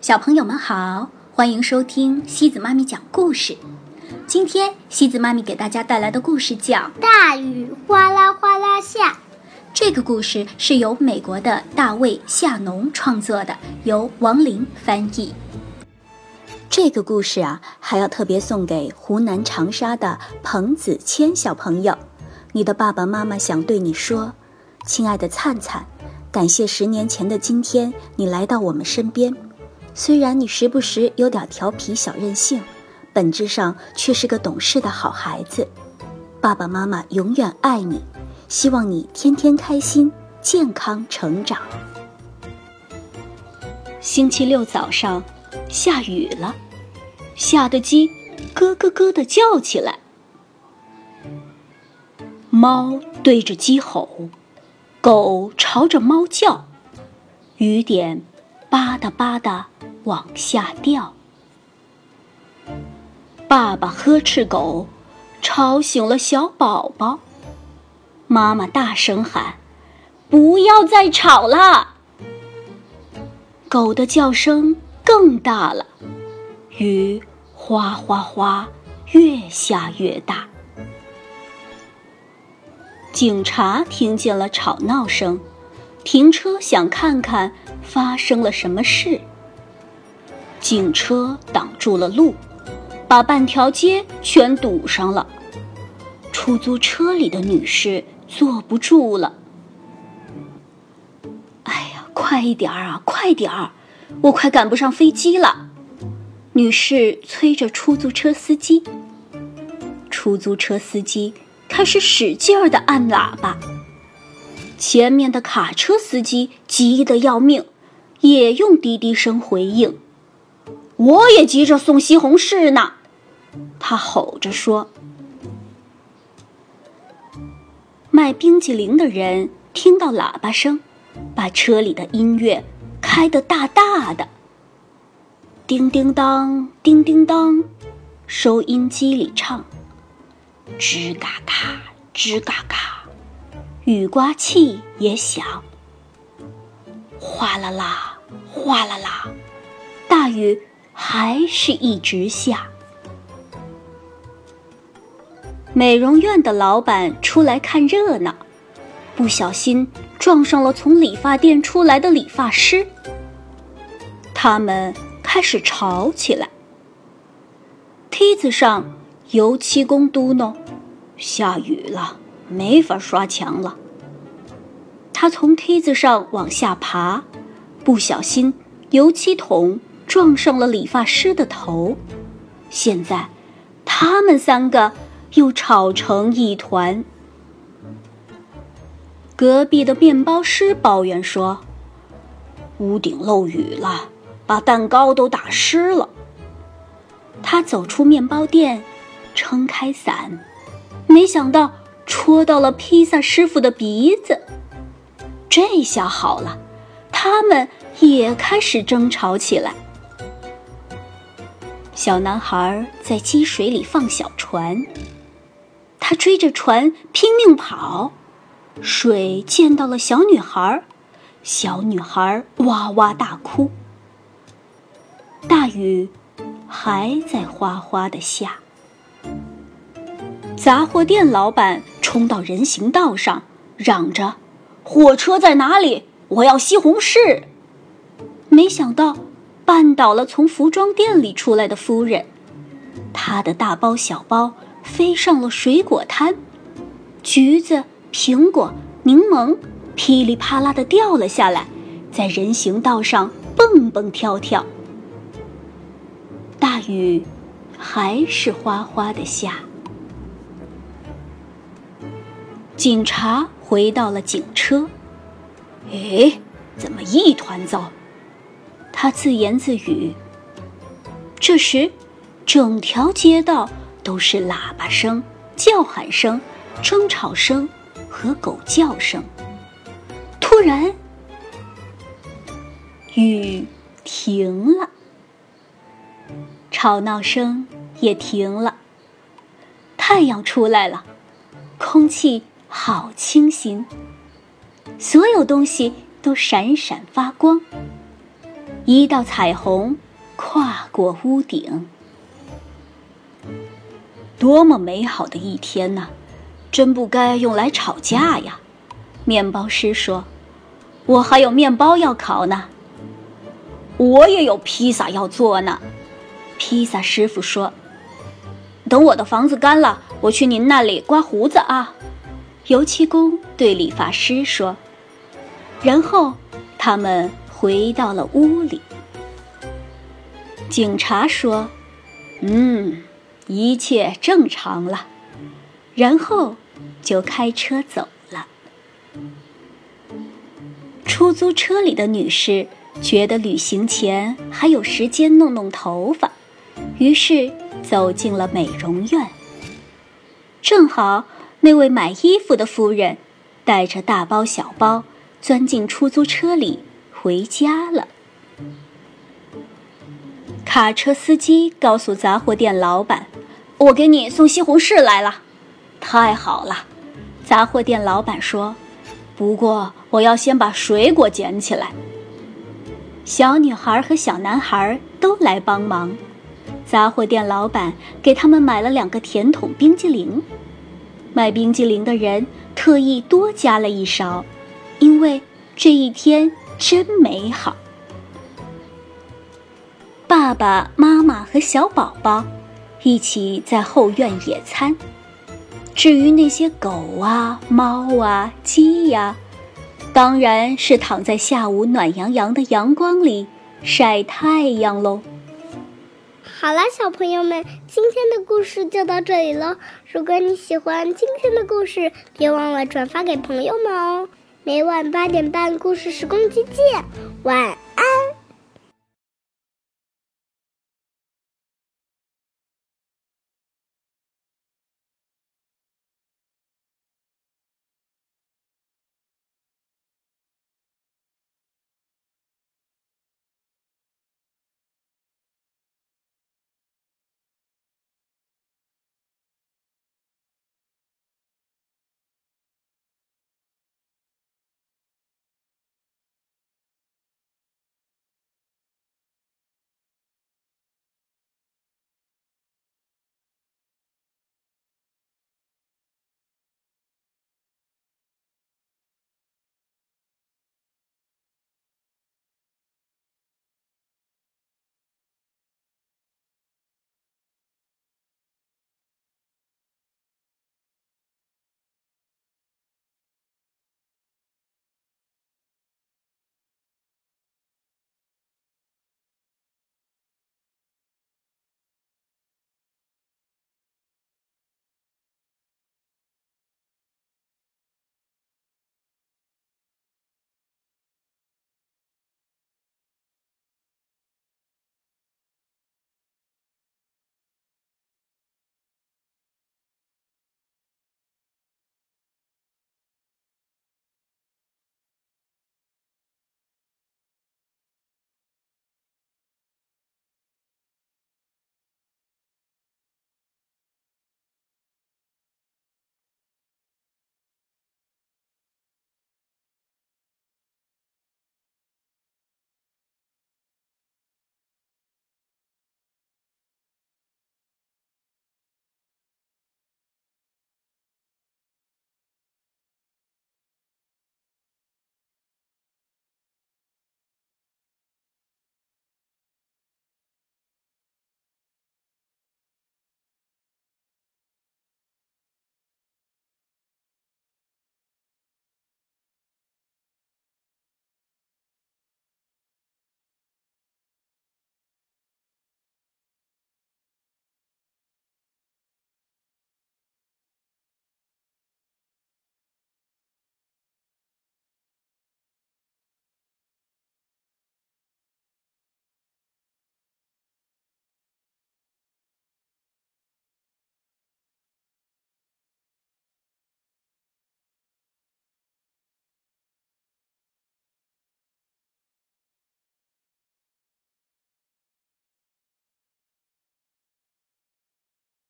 小朋友们好，欢迎收听西子妈咪讲故事。今天西子妈咪给大家带来的故事叫《大雨哗啦哗啦下》。这个故事是由美国的大卫·夏农创作的，由王林翻译。这个故事啊，还要特别送给湖南长沙的彭子谦小朋友。你的爸爸妈妈想对你说：“亲爱的灿灿，感谢十年前的今天你来到我们身边。”虽然你时不时有点调皮小任性，本质上却是个懂事的好孩子。爸爸妈妈永远爱你，希望你天天开心、健康成长。星期六早上，下雨了，下的鸡咯咯咯的叫起来。猫对着鸡吼，狗朝着猫叫，雨点吧嗒吧嗒。往下掉。爸爸呵斥狗，吵醒了小宝宝。妈妈大声喊：“不要再吵了！”狗的叫声更大了，雨哗哗哗，越下越大。警察听见了吵闹声，停车想看看发生了什么事。警车挡住了路，把半条街全堵上了。出租车里的女士坐不住了。哎呀，快一点儿啊，快点儿！我快赶不上飞机了。女士催着出租车司机。出租车司机开始使劲儿的按喇叭。前面的卡车司机急得要命，也用滴滴声回应。我也急着送西红柿呢，他吼着说。卖冰淇淋的人听到喇叭声，把车里的音乐开得大大的。叮叮当，叮叮当，收音机里唱。吱嘎嘎，吱嘎嘎，雨刮器也响。哗啦啦，哗啦啦，大雨。还是一直下。美容院的老板出来看热闹，不小心撞上了从理发店出来的理发师。他们开始吵起来。梯子上，油漆工嘟囔：“下雨了，没法刷墙了。”他从梯子上往下爬，不小心油漆桶。撞上了理发师的头，现在他们三个又吵成一团。隔壁的面包师抱怨说：“屋顶漏雨了，把蛋糕都打湿了。”他走出面包店，撑开伞，没想到戳到了披萨师傅的鼻子。这下好了，他们也开始争吵起来。小男孩在积水里放小船，他追着船拼命跑，水溅到了小女孩，小女孩哇哇大哭。大雨还在哗哗的下。杂货店老板冲到人行道上，嚷着：“火车在哪里？我要西红柿！”没想到。绊倒了从服装店里出来的夫人，她的大包小包飞上了水果摊，橘子、苹果、柠檬噼里啪啦的掉了下来，在人行道上蹦蹦跳跳。大雨还是哗哗的下。警察回到了警车，哎，怎么一团糟？他自言自语。这时，整条街道都是喇叭声、叫喊声、争吵声和狗叫声。突然，雨停了，吵闹声也停了，太阳出来了，空气好清新，所有东西都闪闪发光。一道彩虹跨过屋顶。多么美好的一天呐！真不该用来吵架呀。面包师说：“我还有面包要烤呢。”我也有披萨要做呢。披萨师傅说：“等我的房子干了，我去您那里刮胡子啊。”油漆工对理发师说。然后他们回到了屋里。警察说：“嗯，一切正常了。”然后就开车走了。出租车里的女士觉得旅行前还有时间弄弄头发，于是走进了美容院。正好那位买衣服的夫人带着大包小包钻进出租车里回家了。卡车司机告诉杂货店老板：“我给你送西红柿来了。”太好了，杂货店老板说：“不过我要先把水果捡起来。”小女孩和小男孩都来帮忙。杂货店老板给他们买了两个甜筒冰激凌。卖冰激凌的人特意多加了一勺，因为这一天真美好。爸爸妈妈和小宝宝一起在后院野餐。至于那些狗啊、猫啊、鸡呀，当然是躺在下午暖洋洋的阳光里晒太阳喽。好了，小朋友们，今天的故事就到这里了。如果你喜欢今天的故事，别忘了转发给朋友们哦。每晚八点半，故事时光机见，晚。